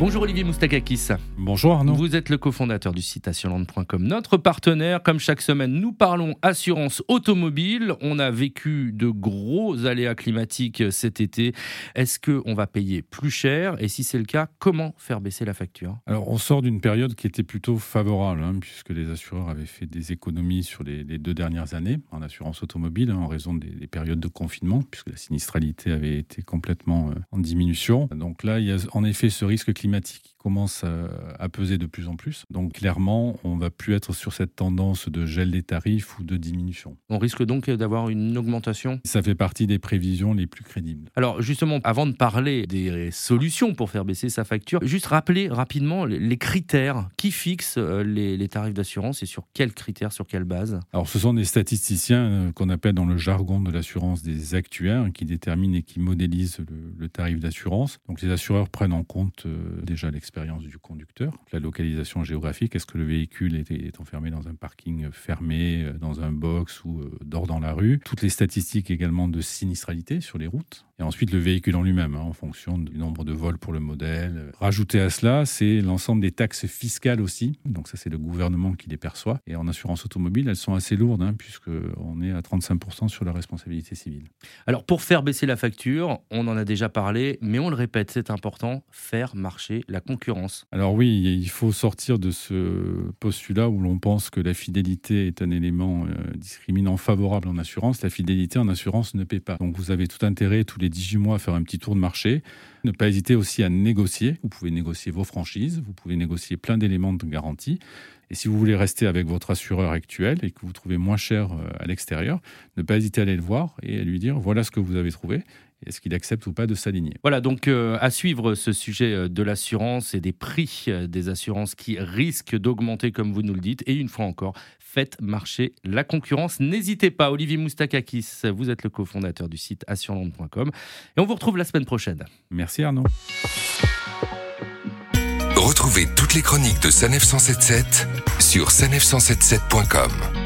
Bonjour Olivier Moustakakis. Bonjour Arnaud. Vous êtes le cofondateur du site assureland.com, notre partenaire. Comme chaque semaine, nous parlons assurance automobile. On a vécu de gros aléas climatiques cet été. Est-ce qu'on va payer plus cher? Et si c'est le cas, comment faire baisser la facture? Alors, on sort d'une période qui était plutôt favorable, hein, puisque les assureurs avaient fait des économies sur les, deux dernières années en assurance automobile, hein, en raison des, périodes de confinement, puisque la sinistralité avait été complètement euh, en diminution. Donc là, il y a en effet ce risque climatique qui commence à, peser de plus en plus. Donc clairement, on va plus être sur cette tendance de gel des tarifs ou de diminution. On risque donc d'avoir une augmentation? Ça fait partie des prévisions les plus crédibles. Alors justement, avant de parler des solutions pour faire baisser sa facture, juste rappeler rapidement les critères qui fixent euh, les, tarifs d'assurance et sur quels critères, sur quelle base Alors ce sont des statisticiens euh, qu'on appelle dans le jargon de l'assurance des actuaires qui déterminent et qui modélisent le, le tarif d'assurance. Donc les assureurs prennent en compte euh, déjà l'expérience du conducteur, la localisation géographique, est-ce que le véhicule est, enfermé dans un parking fermé, euh, dans un box ou euh, dort dans la rue, toutes les statistiques également de sinistralité sur les routes, et ensuite le véhicule en lui-même, hein, en fonction du nombre de vols pour le modèle. Rajouter à cela, c'est l'ensemble des taxes fiscales aussi, donc ça c'est le gouvernement qui les perçoit, et en assurance automobile, elles sont assez lourdes, hein, puisqu'on est à 35% sur la responsabilité civile. Alors pour faire baisser la facture, on en a déjà parlé, mais on le répète, c'est important, faire marcher la concurrence. Alors oui, il faut sortir de ce postulat où l'on pense que la fidélité est un élément euh, discriminant favorable en assurance. La fidélité en assurance ne paie pas. Donc vous avez tout intérêt tous les 18 mois à faire un petit tour de marché. Ne pas hésiter aussi à négocier. Vous pouvez négocier vos franchises, vous pouvez négocier plein d'éléments de garantie. Et si vous voulez rester avec votre assureur actuel et que vous trouvez moins cher euh, à l'extérieur, ne pas hésiter à aller le voir et à lui dire voilà ce que vous avez trouvé est-ce qu'il accepte ou pas de s'aligner? Voilà, donc euh, à suivre ce sujet euh, de l'assurance et des prix euh, des assurances qui risquent d'augmenter, comme vous nous le dites. Et une fois encore, faites marcher la concurrence. N'hésitez pas, Olivier Moustakakis, vous êtes le cofondateur du site assureland.com. Et on vous retrouve la semaine prochaine. Merci Arnaud. Retrouvez toutes les chroniques de Sanef 177 sur sanef177.com.